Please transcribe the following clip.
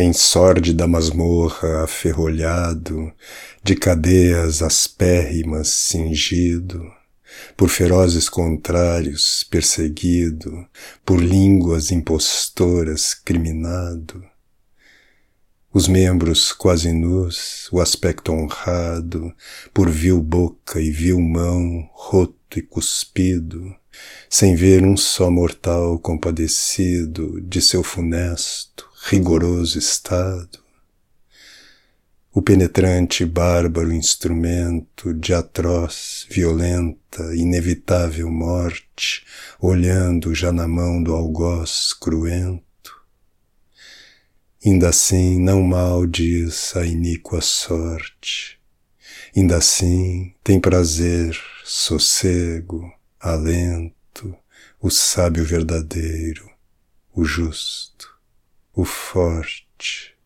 em sórdida masmorra aferrolhado, de cadeias aspérrimas cingido, por ferozes contrários perseguido, por línguas impostoras criminado, os membros quase nus, o aspecto honrado, por vil boca e vil mão, roto e cuspido, sem ver um só mortal compadecido de seu funesto, rigoroso estado. O penetrante bárbaro instrumento de atroz, violenta, inevitável morte, olhando já na mão do algoz cruento, Ainda assim não mal diz a iníqua sorte. Ainda assim tem prazer, sossego, alento, o sábio verdadeiro, o justo, o forte.